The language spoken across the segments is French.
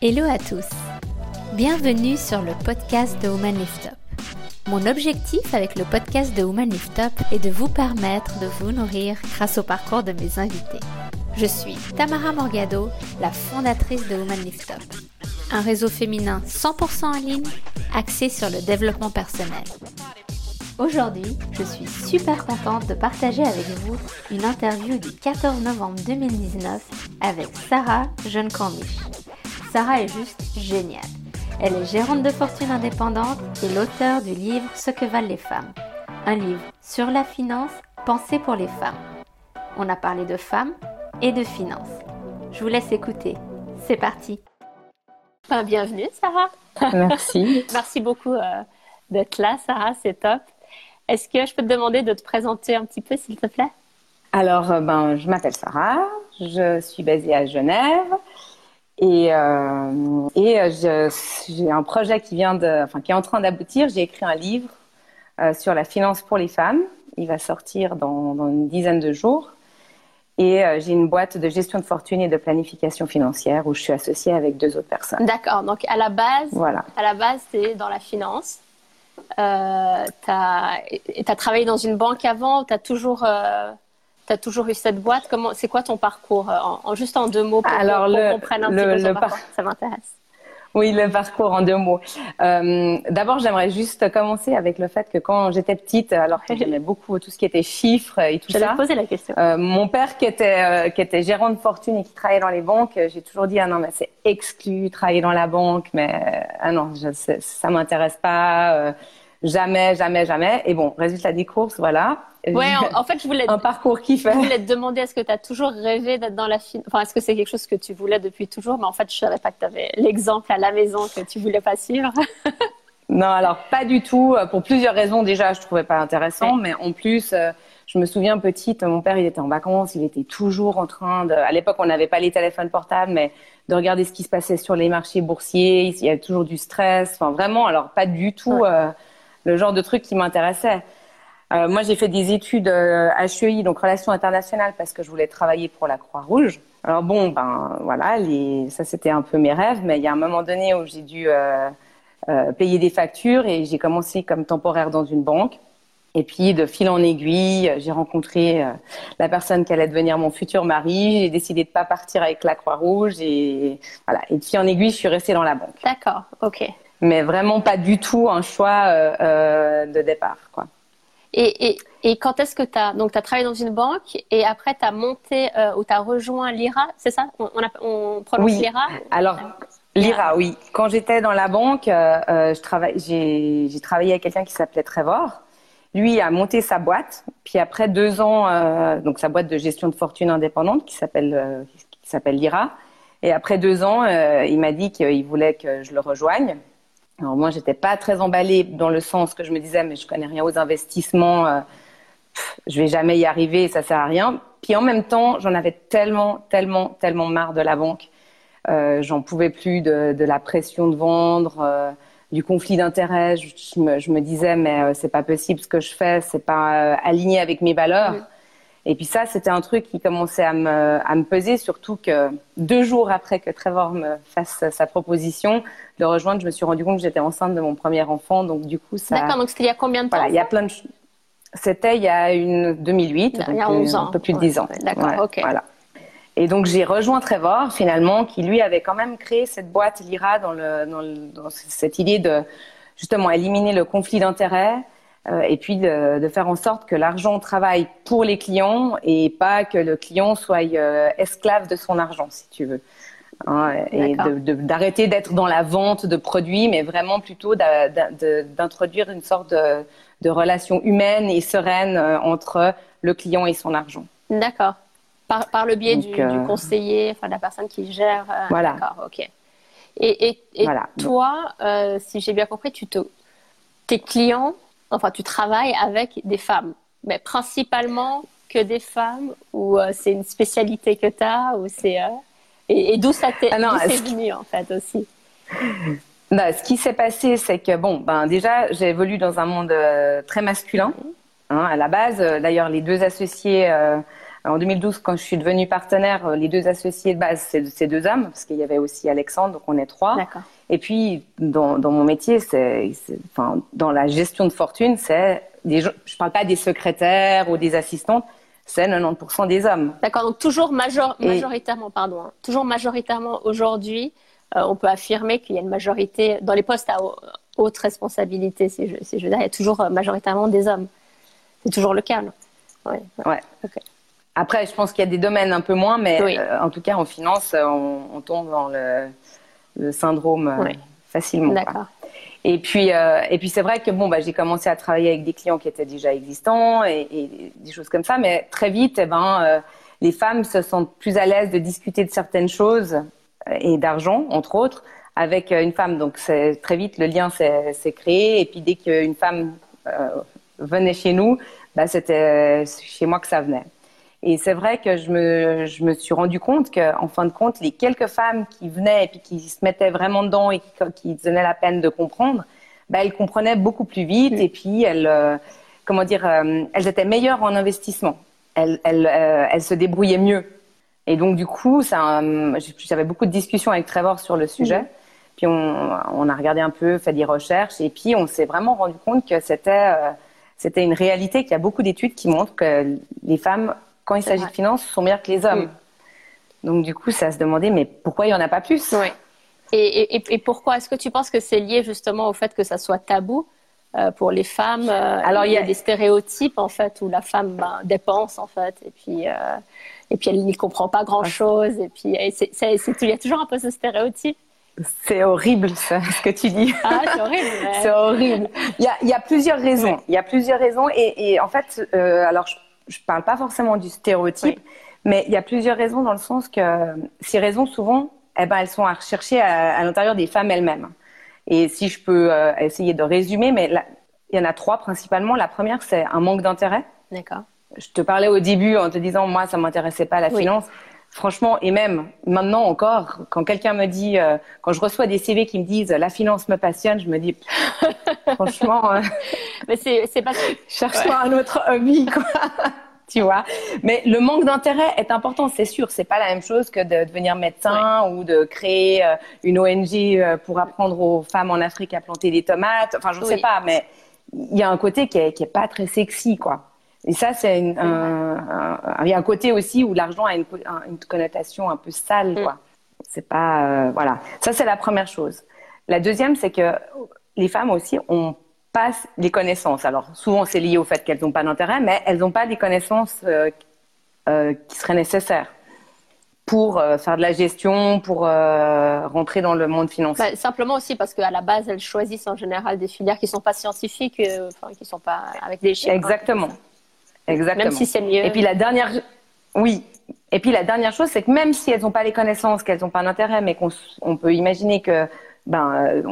Hello à tous. Bienvenue sur le podcast de Woman Lift Up. Mon objectif avec le podcast de Woman Lift Up est de vous permettre de vous nourrir grâce au parcours de mes invités. Je suis Tamara Morgado, la fondatrice de Woman Lift Up, un réseau féminin 100% en ligne axé sur le développement personnel. Aujourd'hui, je suis super contente de partager avec vous une interview du 14 novembre 2019 avec Sarah Jeune Corniche. Sarah est juste géniale. Elle est gérante de fortune indépendante et l'auteur du livre Ce que valent les femmes. Un livre sur la finance pensé pour les femmes. On a parlé de femmes et de finances. Je vous laisse écouter. C'est parti. bienvenue Sarah. Merci. Merci beaucoup euh, d'être là Sarah, c'est top. Est-ce que je peux te demander de te présenter un petit peu s'il te plaît? Alors, euh, ben, je m'appelle Sarah, je suis basée à Genève. Et, euh, et euh, j'ai un projet qui vient de, enfin, qui est en train d'aboutir. J'ai écrit un livre euh, sur la finance pour les femmes. Il va sortir dans, dans une dizaine de jours. Et euh, j'ai une boîte de gestion de fortune et de planification financière où je suis associée avec deux autres personnes. D'accord. Donc à la base, voilà. à la base, c'est dans la finance. Euh, tu as, travaillé dans une banque avant. Tu as toujours tu as toujours eu cette boîte? Comment, c'est quoi ton parcours en, Juste en deux mots pour, Alors, qu'on comprenne un petit peu ton parcours? Ça m'intéresse. Oui, le parcours en deux mots. Euh, D'abord, j'aimerais juste commencer avec le fait que quand j'étais petite, alors que j'aimais beaucoup tout ce qui était chiffres et tout ça. poser la question. Euh, mon père, qui était euh, qui était gérant de fortune et qui travaillait dans les banques, j'ai toujours dit ah non mais c'est exclu travailler dans la banque, mais euh, ah non je, ça m'intéresse pas. Euh, jamais, jamais, jamais. Et bon, résultat des courses, voilà. Ouais, en, fait, je voulais un parcours qui fait. Je voulais te demander est-ce que tu as toujours rêvé d'être dans la finance Enfin, est-ce que c'est quelque chose que tu voulais depuis toujours? Mais en fait, je savais pas que tu avais l'exemple à la maison que tu voulais pas suivre. non, alors pas du tout. Pour plusieurs raisons. Déjà, je trouvais pas intéressant, mais en plus. Euh, je me souviens petite, mon père, il était en vacances, il était toujours en train de. À l'époque, on n'avait pas les téléphones portables, mais de regarder ce qui se passait sur les marchés boursiers. Il y avait toujours du stress. Enfin, vraiment, alors pas du tout euh, le genre de truc qui m'intéressait. Euh, moi, j'ai fait des études euh, HEI, donc relations internationales, parce que je voulais travailler pour la Croix-Rouge. Alors bon, ben voilà, ça c'était un peu mes rêves, mais il y a un moment donné où j'ai dû euh, euh payer des factures et j'ai commencé comme temporaire dans une banque. Et puis de fil en aiguille, j'ai rencontré la personne qui allait devenir mon futur mari. J'ai décidé de pas partir avec la Croix-Rouge et voilà. Et de fil en aiguille, je suis restée dans la banque. D'accord, ok. Mais vraiment pas du tout un choix de départ, quoi. Et, et, et quand est-ce que tu as donc as travaillé dans une banque et après tu as monté euh, ou tu as rejoint l'IRA, c'est ça? On, on, prononce oui. l'IRA? Alors l'IRA, oui. Quand j'étais dans la banque, euh, euh j'ai travaillé avec quelqu'un qui s'appelait Trevor. Lui a monté sa boîte, puis après deux ans, euh, donc sa boîte de gestion de fortune indépendante qui s'appelle euh, qui s'appelle l'IRA. Et après deux ans, euh, il m'a dit qu'il voulait que je le rejoigne. Alors moi, j'étais pas très emballée dans le sens que je me disais, mais je connais rien aux investissements, euh, je vais jamais y arriver, ça sert à rien. Puis en même temps, j'en avais tellement, tellement, tellement marre de la banque. Euh, j'en pouvais plus de, la pression de vendre, euh, du conflit d'intérêts. Je, me, disais, mais c'est pas possible ce que je fais, c'est pas aligné avec mes valeurs. Et puis ça, c'était un truc qui commençait à me, à me peser, surtout que deux jours après que Trevor me fasse sa proposition de rejoindre, je me suis rendu compte que j'étais enceinte de mon premier enfant. Donc du coup, ça. D'accord. Donc c'était il y a combien de temps Voilà, il y a plein de. C'était il y a une 2008. Il y a 11 ans. Un peu plus de 10 ans. D'accord. Ouais, ok. Voilà. Et donc j'ai rejoint Trevor finalement, qui lui avait quand même créé cette boîte Lyra dans, le, dans, le, dans cette idée de justement éliminer le conflit d'intérêts euh, et puis de, de, faire en sorte que l'argent travaille pour les clients et pas que le client soit euh, esclave de son argent, si tu veux. Hein, et d'arrêter d'être dans la vente de produits, mais vraiment plutôt d'introduire une sorte de, de, relation humaine et sereine euh, entre le client et son argent. D'accord. Par, par, le biais Donc, du, euh... du, conseiller, enfin de la personne qui gère. Euh, voilà. D'accord, ok. Et, et, et voilà. toi, euh, si j'ai bien compris, tu te, tes clients, enfin, tu travailles avec des femmes, mais principalement que des femmes, ou euh, c'est une spécialité que tu as, ou c'est. Euh, et, et d'où ça t'est ah venu, en fait, aussi? Non, Ce qui s'est passé, c'est que, bon, ben, déjà, j'ai évolué dans un monde euh, très masculin. Hein, à la base, d'ailleurs, les deux associés En 2012, quand je suis devenue partenaire, les deux associés de base, c'est ces deux hommes, parce qu'il y avait aussi Alexandre, donc on est trois. Et puis, dans, dans mon métier, c'est, enfin, dans la gestion de fortune, c'est des je parle pas des secrétaires ou des assistantes, c'est 90% des hommes. D'accord, donc toujours major, majoritairement, pardon, hein, toujours majoritairement aujourd'hui, euh, on peut affirmer qu'il y a une majorité dans les postes à haute responsabilité, si je, si je veux dire, il y a toujours euh, majoritairement des hommes. C'est toujours le cas. Ouais. ouais. Après, je pense qu'il y a des domaines un peu moins, mais euh, en tout cas, en finance, on, on tombe dans le, le syndrome facilement. D'accord. Et puis, euh, et puis c'est vrai que bon, bah, j'ai commencé à travailler avec des clients qui étaient déjà existants et, et des choses comme ça, mais très vite, eh ben, euh, les femmes se sentent plus à l'aise de discuter de certaines choses euh, et d'argent, entre autres, avec une femme. Donc très vite le lien s'est créé. Et puis dès qu'une femme euh, venait chez nous, bah, c'était chez moi que ça venait. Et c'est vrai que je me, je me suis rendu compte qu'en fin de compte, les quelques femmes qui venaient et puis qui se mettaient vraiment dedans et qui, qui donnaient la peine de comprendre, bah, elles comprenaient beaucoup plus vite et puis elles, euh, comment dire, euh, elles étaient meilleures en investissement. Elles, elles, euh, elles se débrouillaient mieux. Et donc du coup, j'avais beaucoup de discussions avec Trevor sur le sujet. Puis on, on, a regardé un peu, fait des recherches et puis on s'est vraiment rendu compte que c'était c'était une réalité qu'il y a beaucoup d'études qui montrent que les femmes quand il s'agit de finances, sont meilleurs que les hommes. Mm. Donc du coup, ça se demandait, mais pourquoi il n'y en a pas plus? Oui. Et, pourquoi? Est-ce que tu penses que c'est lié justement au fait que ça soit tabou euh, pour les femmes euh, Alors il y a des stéréotypes en fait où la femme ben, dépense en fait et puis euh, et puis elle n'y comprend pas grand chose et puis il y a toujours un peu ce stéréotype. C'est horrible ce que tu dis. Ah, c'est horrible. c'est horrible. Il y, a, il y, a, plusieurs raisons. Il y a plusieurs raisons et, et en fait, alors je je parle pas forcément du stéréotype, mais il y a plusieurs raisons dans le sens que ces raisons, souvent, eh ben, elles sont à rechercher à, l'intérieur des femmes elles-mêmes. Et si je peux euh, essayer de résumer, mais il y en a trois principalement. La première, c'est un manque d'intérêt. D'accord. Je te parlais au début en te disant, moi, ça m'intéressait pas la finance. Franchement, et même maintenant encore, quand quelqu'un me dit, euh, quand je reçois des CV qui me disent la finance me passionne, je me dis, franchement, euh, mais c'est pas cherche-toi un autre hobby, quoi. tu vois. Mais le manque d'intérêt est important, c'est sûr. C'est pas la même chose que de devenir médecin ou de créer euh, une ONG pour apprendre aux femmes en Afrique à planter des tomates. Enfin, je ne sais pas, mais il y a un côté qui est, qui est pas très sexy, quoi. Et ça, c'est un, il y a un côté aussi où l'argent a une, une, connotation un peu sale, mm. quoi. C'est pas, euh, voilà. Ça, c'est la première chose. La deuxième, c'est que les femmes aussi ont pas les connaissances. Alors, souvent, c'est lié au fait qu'elles n'ont pas d'intérêt, mais elles n'ont pas les connaissances euh, euh, qui seraient nécessaires pour faire de la gestion, pour rentrer dans le monde financier. Bah, simplement aussi parce qu'à la base, elles choisissent en général des filières qui ne sont pas scientifiques, enfin, qui ne sont pas avec des chiffres. Exactement. Exactement. Même si c'est mieux. Et puis la dernière, oui. Et puis la dernière chose, c'est que même si elles n'ont pas les connaissances, qu'elles n'ont pas l'intérêt, mais qu'on on peut imaginer que ben, euh,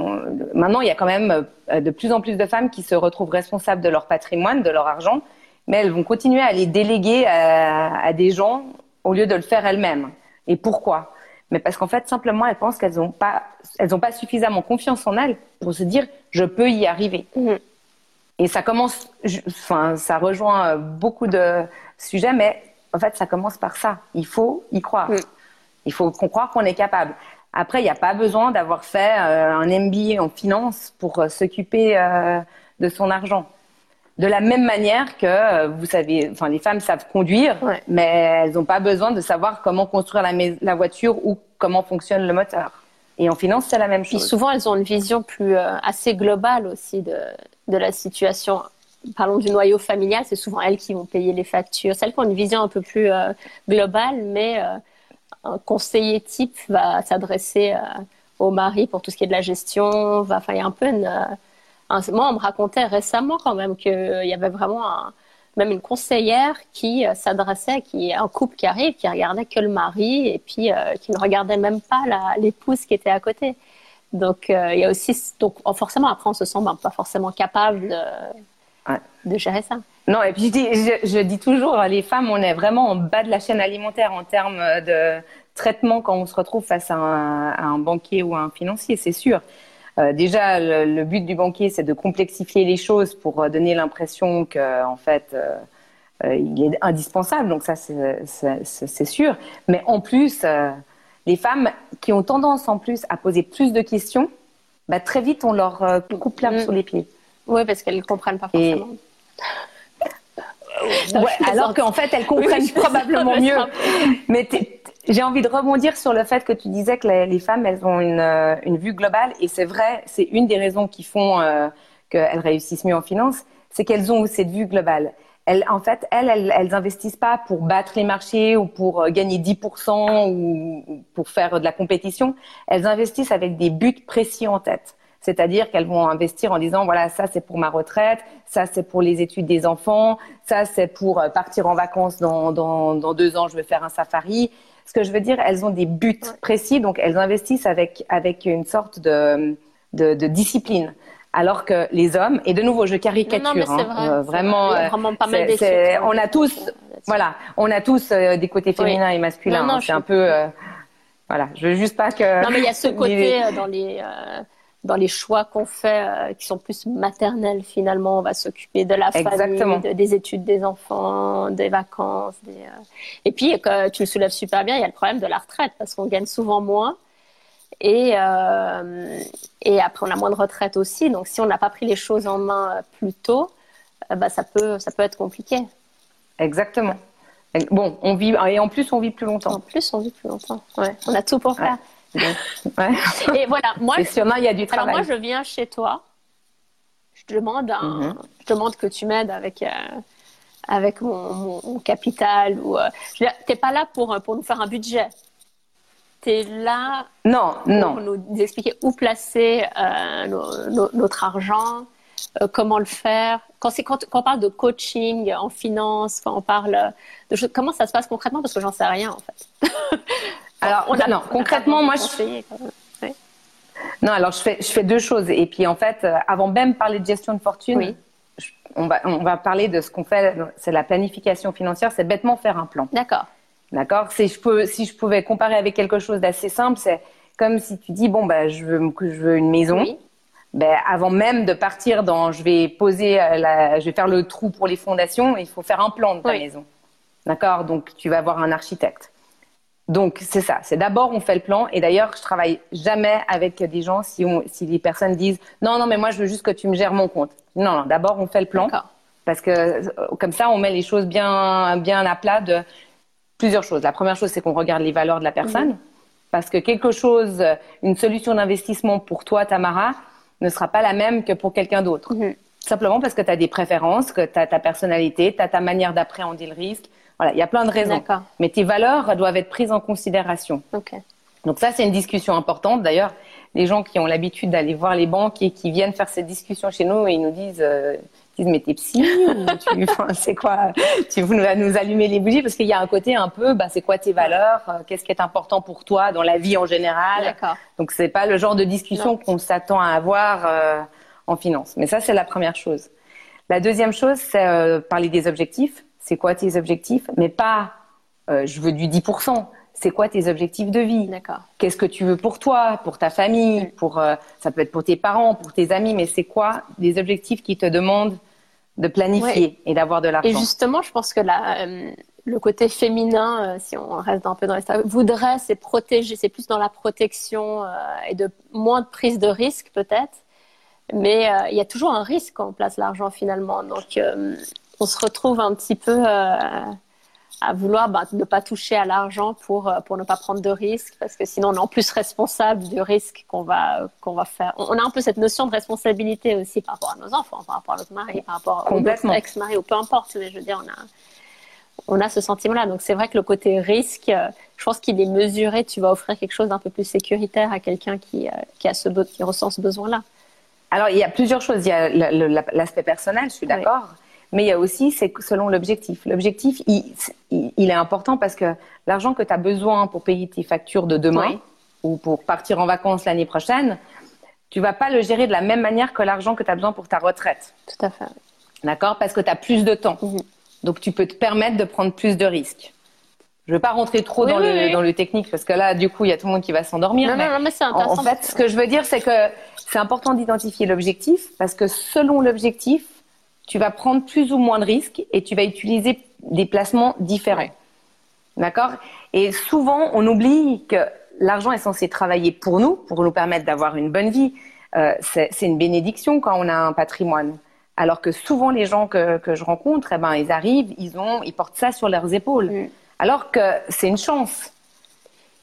maintenant il y a quand même euh, de plus en plus de femmes qui se retrouvent responsables de leur patrimoine, de leur argent, mais elles vont continuer à les déléguer à, à des gens au lieu de le faire elles-mêmes. Et pourquoi? Mais parce qu'en fait simplement elles pensent qu'elles n'ont pas, elles pas suffisamment confiance en elles pour se dire je peux y arriver. Mmh. Et ça commence, enfin, ça rejoint euh, beaucoup de sujets, mais en fait, ça commence par ça. Il faut y croire. Mm. Il faut croire qu'on est capable. Après, il n'y a pas besoin d'avoir fait euh, un MBA en finance pour euh, s'occuper de son argent. De la même manière que, vous savez, enfin, les femmes savent conduire, mais elles n'ont pas besoin de savoir comment construire la, la voiture ou comment fonctionne le moteur. Et en finance, c'est la même chose. Puis souvent, elles ont une vision plus assez globale aussi de, de la situation. Parlons du noyau familial, c'est souvent elles qui vont payer les factures. Celles qui ont une vision un peu plus euh, globale, mais euh, un conseiller type va s'adresser euh, au mari pour tout ce qui est de la gestion. Va, il y a un peu une. moi, on me racontait récemment quand même qu'il y avait vraiment même une conseillère qui s'adressait, qui un couple qui arrive, qui regardait que le mari et puis qui ne regardait même pas l'épouse qui était à côté. Donc, euh, il y a aussi, donc forcément, après, on se sent ben, pas forcément capable de, de, gérer ça. Non, et puis je dis, je, dis toujours, les femmes, on est vraiment en bas de la chaîne alimentaire en termes de traitement quand on se retrouve face à un, banquier ou à un financier, c'est sûr. Euh, déjà, le, but du banquier, c'est de complexifier les choses pour euh, donner l'impression que, en fait, il est indispensable, donc ça c'est sûr. Mais en plus, les femmes qui ont tendance en plus à poser plus de questions, bah, très vite on leur coupe l'herbe mm. sous les pieds. Oui, parce qu'elles ne comprennent pas forcément. alors qu'en fait, elles comprennent probablement mieux. Mais j'ai envie de rebondir sur le fait que tu disais que les, femmes, elles ont une, euh, une vue globale, et c'est vrai, c'est une des raisons qui font euh, qu'elles réussissent mieux en finance, c'est qu'elles ont cette vue globale. Elles, en fait, elles, elles, elles investissent pas pour battre les marchés ou pour euh, gagner 10% ou pour faire de la compétition. Elles investissent avec des buts précis en tête. C'est-à-dire qu'elles vont investir en disant voilà ça c'est pour ma retraite, ça c'est pour les études des enfants, ça c'est pour euh, partir en vacances dans, dans, dans, deux ans je vais faire un safari. Ce que je veux dire, elles ont des buts précis, donc elles investissent avec avec une sorte de, de, de discipline. Alors que les hommes, et de nouveau, je caricature, non, hein, euh, vraiment, euh, vraiment pas mal on a tous, voilà, on a tous des côtés féminins et masculins. Hein, c'est un peu, voilà, je veux juste pas que. Non, mais il y a ce côté dans les dans les choix qu'on fait euh, qui sont plus maternels finalement. On va s'occuper de la famille, des études des enfants, des vacances. Des, euh. Et puis, tu le soulèves super bien, il y a le problème de la retraite parce qu'on gagne souvent moins. Et, euh, et après, on a moins de retraite aussi. Donc, si on n'a pas pris les choses en main plus tôt, bah, ça, peut, ça peut être compliqué. Exactement. Bon, on vit, et en plus, on vit plus longtemps. En plus, on vit plus longtemps. Ouais. On a tout pour faire. Et voilà, moi, il y a du travail. Alors moi, je viens chez toi. Je demande, mhm. je demande que tu m'aides avec, euh, avec mon, capital. Ou, euh, t'es pas là pour, pour nous faire un budget. Es là non, pour non. nous expliquer où placer euh, notre argent, comment le faire. Quand, quand, quand, on parle de coaching en finance, quand on parle de choses, comment ça se passe concrètement? Parce que j'en sais rien en fait. Alors, on a, non, concrètement, moi, je Non, alors je fais, je fais deux choses. Et puis, en fait, euh, avant même de parler de gestion de fortune, on, va, on va parler de ce qu'on fait, c'est la planification financière, c'est bêtement faire un plan. D'accord. D'accord? Si je, peux, si je pouvais comparer avec quelque chose d'assez simple, c'est comme si tu dis, bon, bah, je, veux, je veux une maison. Ben, avant même de partir dans, je vais poser, euh, la, je vais faire le trou pour les fondations, il faut faire un plan de ta maison. D'accord? Donc, tu vas avoir un architecte. Donc c'est ça, c'est d'abord on fait le plan. Et d'ailleurs je travaille jamais avec des gens si, on, si les personnes disent non non mais moi je veux juste que tu me gères mon compte. Non non, d'abord on fait le plan. Parce que euh, comme ça on met les choses bien bien à plat de plusieurs choses. La première chose c'est qu'on regarde les valeurs de la personne mhm. parce que quelque chose, une solution d'investissement pour toi Tamara ne sera pas la même que pour quelqu'un d'autre. Mhm. Simplement parce que tu as des préférences, que tu as ta personnalité, tu as ta manière d'appréhender le risque voilà, il y a plein de raisons. Mais tes valeurs doivent être prises en considération. Donc ça, c'est une discussion importante. D'ailleurs, les gens qui ont l'habitude d'aller voir les banques et qui viennent faire cette discussion chez nous, ils nous disent, euh, disent mais t'es psy ou tu, c'est quoi Tu vas nous allumer les bougies parce qu'il y a un côté un peu, bah, c'est quoi tes valeurs euh, Qu'est-ce qui est important pour toi dans la vie en général? Donc c'est pas le genre de discussion qu'on s'attend à avoir euh, en finance. Mais ça, c'est la première chose. La deuxième chose, c'est euh, parler des objectifs c'est quoi tes objectifs, mais pas euh, je veux du 10%. C'est quoi tes objectifs de vie? Qu'est-ce que tu veux pour toi, pour ta famille, pour euh, ça peut être pour tes parents, pour tes amis, mais c'est quoi des objectifs qui te demandent de planifier et d'avoir de l'argent Et justement, je pense que euh, le côté féminin, si on reste un peu dans les voudrait, c'est protéger, c'est plus dans la protection et de moins de prise de risque peut-être. Mais il y a toujours un risque quand on place l'argent finalement. Donc on se retrouve un petit peu euh, à vouloir bah, ne pas toucher à l'argent pour, euh, pour ne pas prendre de risques, parce que sinon on est en plus responsable du risque qu'on va, qu'on va faire. On a un peu cette notion de responsabilité aussi par rapport à nos enfants, par rapport à notre mari, par rapport à notre ex-mari, ou peu importe, mais je veux dire, on a, on a ce sentiment-là. Donc c'est vrai que le côté risque, euh, je pense qu'il est mesuré, tu vas offrir quelque chose d'un peu plus sécuritaire à quelqu'un qui, qui, a ce, qui ressent ce besoin-là. Alors il y a plusieurs choses. Il y a l'aspect personnel, je suis d'accord. Mais il y a aussi, c'est selon l'objectif. L'objectif, il, il, est important parce que l'argent que tu as besoin pour payer tes factures de demain ou pour partir en vacances l'année prochaine, tu vas pas le gérer de la même manière que l'argent que tu as besoin pour ta retraite. Tout à fait. D'accord? Parce que tu as plus de temps. Mhm. Donc tu peux te permettre de prendre plus de risques. Je ne veux pas rentrer trop dans, le, dans le technique parce que là, du coup, il y a tout le monde qui va s'endormir. Non, non, mais c'est intéressant. En fait, ce que je veux dire, c'est que c'est important d'identifier l'objectif parce que selon l'objectif, tu vas prendre plus ou moins de risques et tu vas utiliser des placements différents. D'accord? Et souvent, on oublie que l'argent est censé travailler pour nous, pour nous permettre d'avoir une bonne vie. Euh, c'est une bénédiction quand on a un patrimoine. Alors que souvent, les gens que, que je rencontre, eh ben, ils arrivent, ils, ont, ils portent ça sur leurs épaules. Mm. Alors que c'est une chance.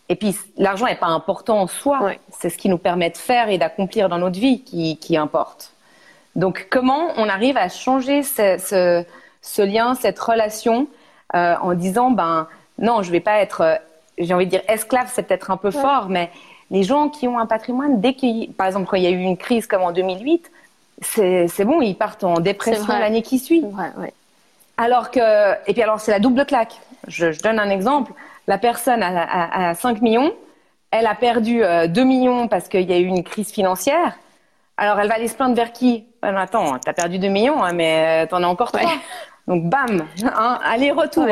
Et puis, l'argent n'est pas important en soi. C'est ce qui nous permet de faire et d'accomplir dans notre vie qui, qui, importe. Donc, comment on arrive à changer ce, ce, ce lien, cette relation, euh, en disant, ben, non, je vais pas être, euh, j'ai envie de dire esclave, c'est peut-être un peu fort, mais les gens qui ont un patrimoine, dès qu'il, par exemple, quand il y a eu une crise comme en 2008, c'est bon, ils partent en dépression l'année qui suit. Vrai, ouais. Alors que, et puis alors c'est la double claque. Je, je, donne un exemple. La personne a, a, 5 millions, elle a perdu 2 euh, millions parce qu'il y a eu une crise financière. Alors elle va aller se plaindre vers qui? Ben, Attends, t'as perdu 2 millions, hein, mais t'en as encore 3. Donc bam, hein, aller-retour.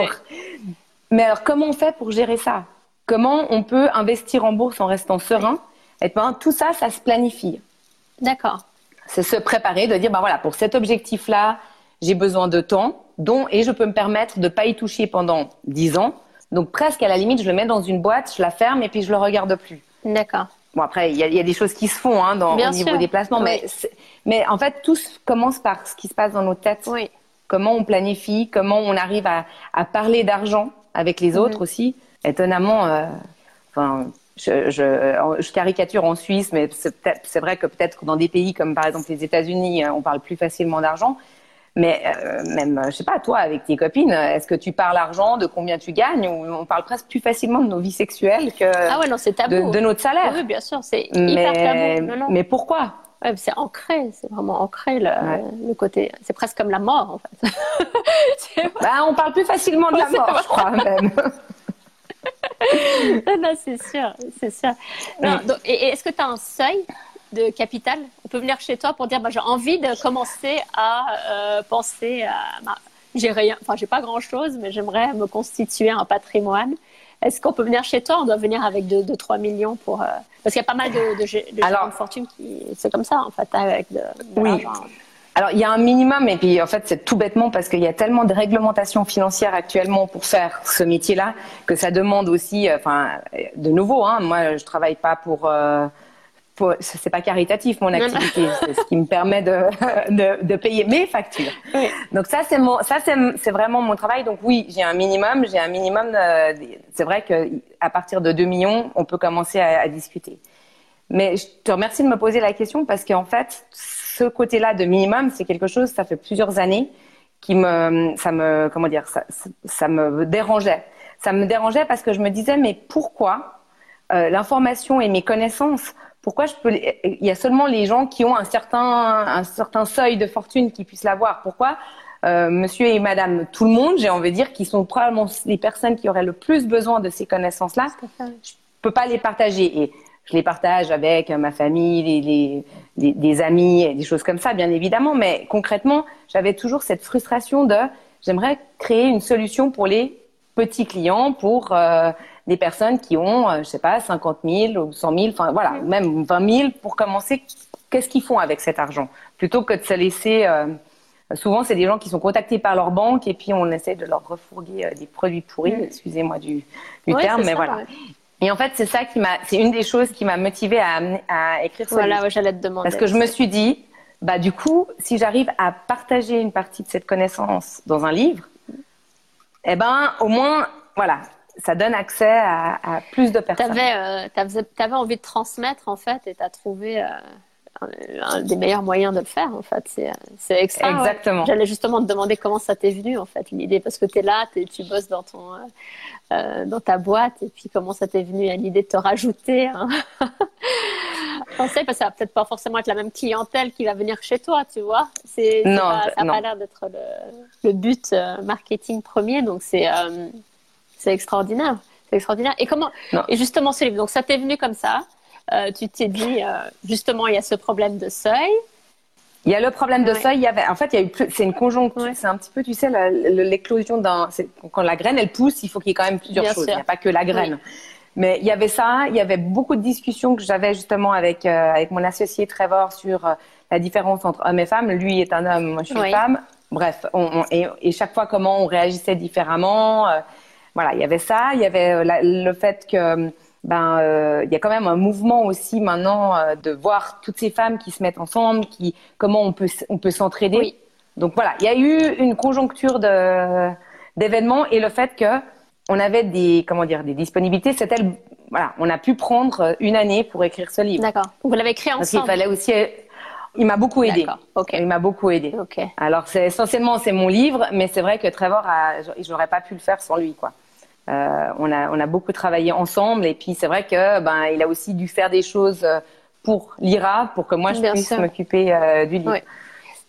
Mais alors comment on fait pour gérer ça? Comment on peut investir en bourse en restant serein? Et ben, tout ça, ça se planifie. D'accord. C'est se préparer, de dire, ben voilà, pour cet objectif-là, j'ai besoin de temps, dont, et je peux me permettre de ne pas y toucher pendant 10 ans. Donc presque à la limite, je le mets dans une boîte, je la ferme et puis je le regarde plus. D'accord. Bon après, il y, a des choses qui se font hein, dans, au niveau des placements, mais, mais en fait, tout commence par ce qui se passe dans nos têtes. Oui. Comment on planifie, comment on arrive à, à parler d'argent avec les mhm. autres aussi étonnamment, euh, enfin, je, je, je, caricature en Suisse, mais c'est vrai que peut-être dans des pays comme par exemple les États-Unis, euh, on parle plus facilement d'argent. Mais euh, même, je sais pas, toi, avec tes copines, est-ce que tu parles argent, de combien tu gagnes ou on parle presque plus facilement de nos vies sexuelles que ah ouais, non, tabou. De, notre salaire? Oui, bien sûr, c'est hyper tabou. Non, non. Mais pourquoi? Ouais, C'est ancré, c'est vraiment ancré le, le côté. C'est presque comme la mort, en fait. bah, on parle plus facilement de la mort, je crois même. non, c'est sûr, c'est sûr. et, est-ce que tu as un seuil? De capital On peut venir chez toi pour dire, bah, j'ai envie de commencer à euh, penser à... j'ai rien, enfin, j'ai pas grand-chose, mais j'aimerais me constituer un patrimoine. Est-ce qu'on peut venir chez toi? On doit venir avec 2-3 millions pour... Euh, parce qu'il y a pas mal de, de, de, Alors, fortune qui... C'est comme ça, en fait, avec de, oui. Alors, il y a un minimum, et puis en fait, c'est tout bêtement parce qu'il y a tellement de réglementations financières actuellement pour faire ce métier-là que ça demande aussi, euh, enfin, de nouveau, hein, moi, je travaille pas pour. Euh, pour c'est pas caritatif mon activité, c'est ce qui me permet de, de, de payer mes factures. Oui. Donc ça c'est mon, ça c'est vraiment mon travail. Donc oui, j'ai un minimum, j'ai un minimum. c'est vrai que à partir de 2 millions, on peut commencer à, à discuter. Mais je te remercie de me poser la question parce qu'en fait, ce côté-là de minimum, c'est quelque chose, ça fait plusieurs années qui me, ça me, comment dire, ça, ça me dérangeait. Ça me dérangeait parce que je me disais, mais pourquoi euh, l'information et mes connaissances, pourquoi je peux, il y a seulement les gens qui ont un certain, un certain seuil de fortune qui puissent l'avoir. Pourquoi euh, Monsieur et Madame tout le monde, j'ai envie de dire, qui sont probablement les personnes qui auraient le plus besoin de ces connaissances-là, je peux pas les partager. Et je les partage avec ma famille, les, les, des amis, et des choses comme ça, bien évidemment. Mais concrètement, j'avais toujours cette frustration de j'aimerais créer une solution pour les petits clients, pour euh, des personnes qui ont, euh, je sais pas, 50 000 ou 100 000, enfin voilà, même 20 000 pour commencer. Qu'est-ce qu'ils font avec cet argent? Plutôt que de se laisser. Euh, souvent, c'est des gens qui sont contactés par leur banque et puis on essaie de leur refourguer des produits pourris. Excusez-moi du, du terme, mais voilà. Et en fait, c'est ça qui m'a, c'est une des choses qui m'a motivée à, à écrire ce voilà, j'allais te demander. Parce que je me suis dit, bah du coup, si j'arrive à partager une partie de cette connaissance dans un livre, eh ben, au moins, voilà, ça donne accès à, à plus de personnes. Euh, avais envie de transmettre en fait, et t'as trouvé. Euh un des meilleurs moyens de le faire en fait c'est extra exactement j'allais justement te demander comment ça t'est venu en fait l'idée parce que tu es là tu bosses dans ton euh, dans ta boîte et puis comment ça t'est venu à l'idée de te rajouter hein. parce que ça va peut-être pas forcément être la même clientèle qui va venir chez toi tu vois c'est non ça n'a pas l'air d'être le, le, but euh, marketing premier donc c'est euh, c'est extraordinaire c'est extraordinaire et comment et justement ce livre donc ça t'est venu comme ça euh, tu t'es dit, justement, il y a ce problème de seuil. Il y a le problème de seuil. Il y avait, en fait, il y a eu c'est une conjoncture. C'est un petit peu, tu sais, l'éclosion d'un. Quand la graine elle pousse, il faut qu'il y ait quand même plusieurs choses. Il n'y a pas que la graine. Mais il y avait ça. Il y avait beaucoup de discussions que j'avais justement avec euh, avec mon associé Trevor sur la différence entre homme et femme. Lui est un homme, moi je suis une femme. bref, et, chaque fois comment on réagissait différemment. voilà, il y avait ça, il y avait le fait que ben il y a quand même un mouvement aussi maintenant de voir toutes ces femmes qui se mettent ensemble, qui comment on peut on peut s'entraider. Donc voilà, il y a eu une conjoncture de d'événements et le fait que on avait des comment dire des disponibilités, c'était voilà, on a pu prendre une année pour écrire ce livre. D'accord. Vous l'avez écrit ensemble. Parce fallait aussi il m'a beaucoup aidé. Okay. Il m'a beaucoup aidé. Okay. Alors c'est essentiellement c'est mon livre, mais c'est vrai que Trevor a, j'aurais pas pu le faire sans lui quoi. Euh, on a on a beaucoup travaillé ensemble et puis c'est vrai que ben il a aussi dû faire des choses pour l'IRA pour que moi je puisse m'occuper euh, du livre.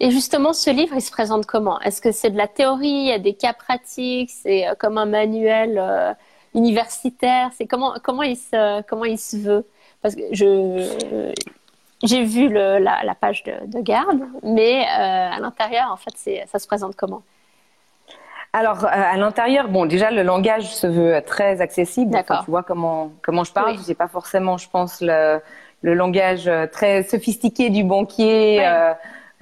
Et justement, ce livre, il se présente comment? Est-ce que c'est de la théorie? Il y a des cas pratiques? C'est euh, comme un manuel euh, universitaire? C'est comment comment il se comment il se veut? Parce que je j'ai vu le, la, page de, garde, mais euh, à l'intérieur, en fait, ça se présente comment? Alors à l'intérieur, bon déjà le langage se veut très accessible. D'accord. tu vois comment comment je parle. Oui. sais pas forcément, je pense le, le langage très sophistiqué du banquier. Euh,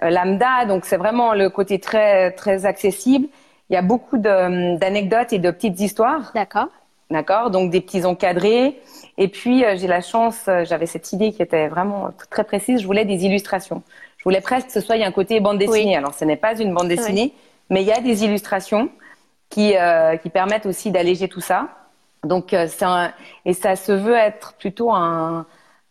lambda. Donc c'est vraiment le côté très très accessible. Il y a beaucoup d'anecdotes et de petites histoires. D'accord. D'accord? Donc des petits encadrés. Et puis euh, j'ai la chance, euh, j'avais cette idée qui était vraiment très précise. Je voulais des illustrations. Je voulais presque que ce soit il y a un côté bande dessinée. Alors ce n'est pas une bande dessinée, mais il y a des illustrations qui qui permettent aussi d'alléger tout ça. Donc c'est et ça se veut être plutôt un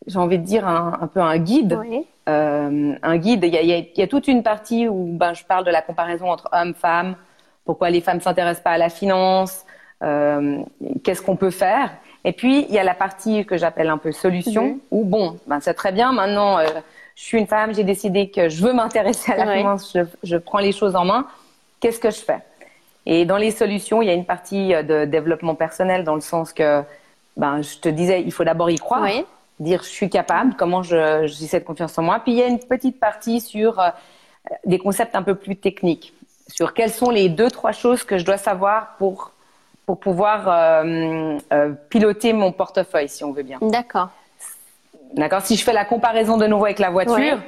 j'ai envie de dire un, un peu un guide oui. Euh, un guide. Il y, a, toute une partie où ben, je parle de la comparaison entre hommes-femmes, pourquoi les femmes s'intéressent pas à la finance, euh, qu'est-ce qu'on peut faire. Et puis il y a la partie que j'appelle un peu solution, mhm. où bon, ben, c'est très bien. Maintenant, euh, je suis une femme, j'ai décidé que je veux m'intéresser à la finance, je, prends les choses en main. Qu'est-ce que je fais? Et dans les solutions, il y a une partie de développement personnel dans le sens que, ben, je te disais, il faut d'abord y croire dire je suis capable, comment j'ai cette confiance en moi. Puis il y a une petite partie sur euh, des concepts un peu plus techniques, sur quelles sont les deux trois choses que je dois savoir pour pour pouvoir euh, euh, piloter mon portefeuille, si on veut bien. D'accord. D'accord? Si je fais la comparaison de nouveau avec la voiture,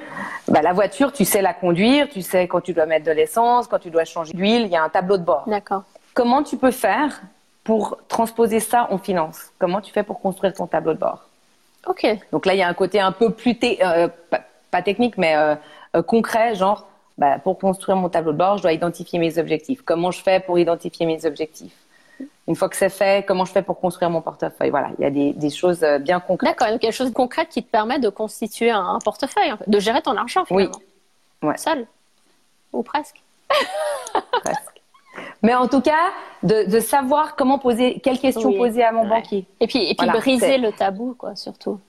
bah, la voiture, tu sais la conduire, tu sais quand tu dois mettre de l'essence, quand tu dois changer d'huile, il y a un tableau de bord. D'accord. Comment tu peux faire pour transposer ça en finance? Comment tu fais pour construire ton tableau de bord? Ok. Donc là, il y a un côté un peu plus, euh, pas, technique, mais euh, euh, concret, genre, bah, pour construire mon tableau de bord, je dois identifier mes objectifs. Comment je fais pour identifier mes objectifs? Une fois que c'est fait, comment je fais pour construire mon portefeuille? Voilà, il y a des, des choses bien concrètes. D'accord, donc il y a des choses concrètes qui te permettent de constituer un, portefeuille, de gérer ton argent finalement. Oui. Ouais. Seul Ou presque Presque. Mais en tout cas, de, de savoir comment poser, quelles questions poser à mon banquier. Et puis, et puis briser le tabou, quoi, surtout.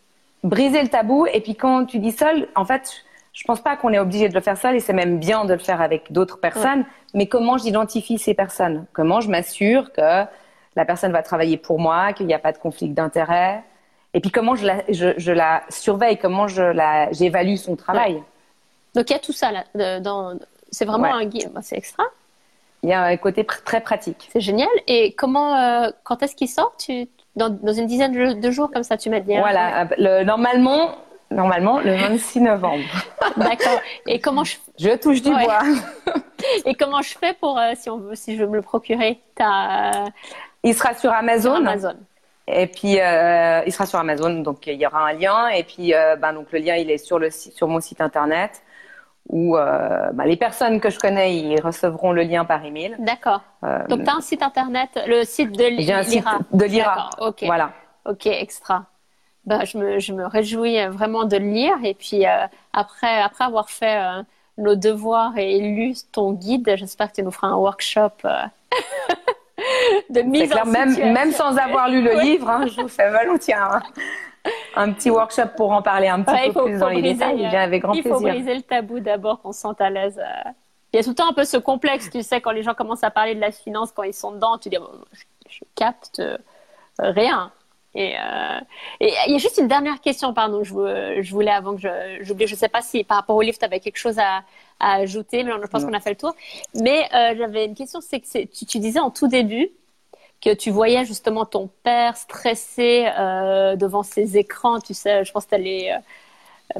Briser le tabou. Et puis quand tu dis seul, en fait, je pense pas qu'on est obligé de le faire seul et c'est même bien de le faire avec d'autres personnes. Mais comment j'identifie ces personnes? Comment je m'assure que la personne va travailler pour moi, qu'il n'y a pas de conflit d'intérêt Et puis comment je la, je, je la surveille Comment je la, j'évalue son travail? Donc il y a tout ça là. Dans, c'est vraiment un guide. C'est extra il y a un côté très pratique. C'est génial. Et comment, euh, quand est-ce qu'il sort? Tu, dans, dans, une dizaine de jours comme ça, tu m'as dit. Hein? Voilà. Le, normalement, normalement le 26 novembre. D'accord. Et comment je Je touche du bois. Et comment je fais pour euh, si on veut, si je veux me le procurer? As... Il sera sur Amazon. Sur Amazon. Et puis euh, il sera sur Amazon, donc il y aura un lien. Et puis euh, ben, donc le lien il est sur le sur mon site internet où euh, bah, les personnes que je connais ils recevront le lien par email. D'accord. Euh, Donc tu as un site internet, le site de l'IRA. un site de l'IRA. Ok. Voilà. Ok, extra. Bah, je, me, je me réjouis vraiment de le lire et puis euh, après, après avoir fait euh, nos devoirs et lu ton guide, j'espère que tu nous feras un workshop de mise clair, en même, même sans avoir lu le livre, hein, je vous fais volontiers. Un petit workshop pour en parler un petit peu plus dans les détails. Il avec grand il plaisir. Il faut briser le tabou d'abord qu'on se sente à l'aise. Euh. Il y a tout le temps un peu ce complexe, tu sais, quand les gens commencent à parler de la finance, quand ils sont dedans, tu dis, je, capte euh, rien. Et, euh, et, il y a juste une dernière question, pardon, je, je voulais avant que j'oublie, je ne sais pas si par rapport au livre, tu avais quelque chose à, à ajouter, mais je pense qu'on a fait le tour. Mais j'avais une question, c'est que tu, tu disais en tout début que tu voyais justement ton père stressé euh, devant ses écrans, tu sais, je pense que tu les,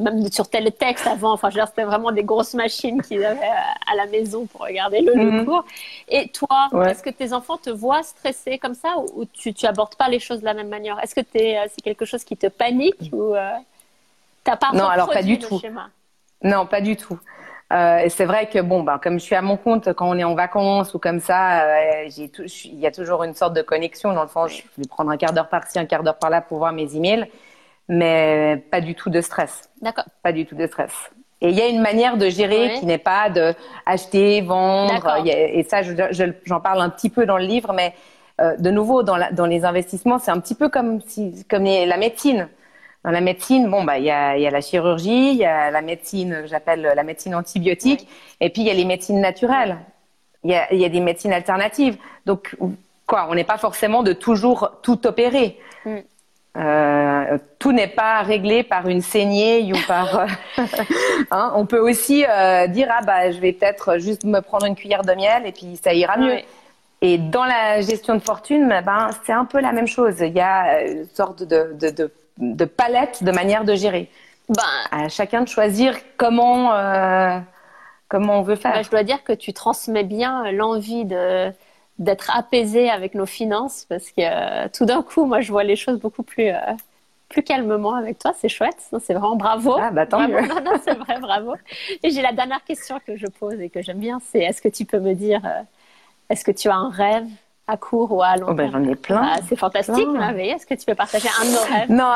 même sur télétexte avant. Enfin, c'était vraiment des grosses machines qu'ils avaient à la maison pour regarder le, mhm. cours. Et toi, est-ce que tes enfants te voient stressé comme ça ou, tu, tu abordes pas les choses de la même manière? Est-ce que c'est quelque chose qui te panique ou t'as pas Non, alors pas du tout. Non, pas du tout. Euh, et c'est vrai que bon, ben, comme je suis à mon compte, quand on est en vacances ou comme ça, euh, il y a toujours une sorte de connexion. Dans le sens, je vais prendre un quart d'heure par-ci, un quart d'heure par-là pour voir mes emails, mais pas du tout de stress. D'accord. Pas du tout de stress. Et il y a une manière de gérer qui n'est pas de acheter, vendre. et ça, j'en parle un petit peu dans le livre, mais euh, de nouveau, dans, la, dans les investissements, c'est un petit peu comme si, comme la médecine dans la médecine, bon, bah, il y a, y a la chirurgie, il y a la médecine, j'appelle la médecine antibiotique, et puis il y a les médecines naturelles. Il y a, y a, des médecines alternatives. Donc, quoi, on n'est pas forcément de toujours tout opérer. Mm. Euh, tout n'est pas réglé par une saignée ou par. Euh, hein, on peut aussi euh, dire ah bah je vais peut-être juste me prendre une cuillère de miel et puis ça ira mieux. Et dans la gestion de fortune, ben c'est un peu la même chose. Il y a une sorte de, de, de de palette de manière de gérer. Ben, à chacun de choisir comment, euh, comment on veut faire. Ben, je dois dire que tu transmets bien l'envie de d'être apaisé avec nos finances parce que euh, tout d'un coup, moi, je vois les choses beaucoup plus euh, plus calmement avec toi. C'est chouette. C'est vraiment bravo. Ah, bah, tant mieux. Non, c'est vrai, bravo. Et j'ai la dernière question que je pose et que j'aime bien, c'est est-ce que tu peux me dire, est-ce que tu as un rêve? À court ou à long oh ben, J'en ai plein. Ah, c'est fantastique, Est-ce que tu peux partager un de nos rêves? Non.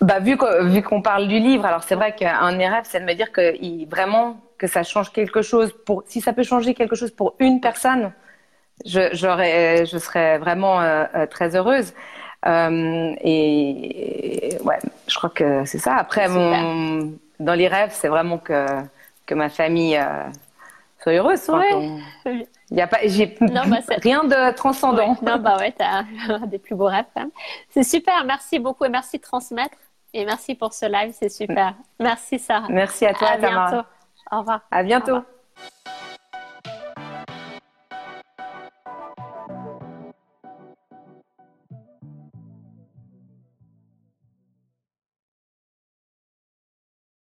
Bah, vu qu'on parle du livre, alors c'est vrai qu'un de mes rêves, c'est de me dire que vraiment que ça change quelque chose. Pour, si ça peut changer quelque chose pour une personne, je, je serais vraiment euh, euh, très heureuse. Euh, et, ouais, je crois que c'est ça. Après, mon, dans les rêves, c'est vraiment que, que ma famille soit heureuse. Ouais. Il y a pas, j'ai bah, rien de transcendant. Non, bah ouais, t'as des plus beaux rêves. C'est super. Merci beaucoup et merci de transmettre. Et merci pour ce live, c'est super. Merci Sarah. Merci à toi, à bientôt. Au revoir. À bientôt.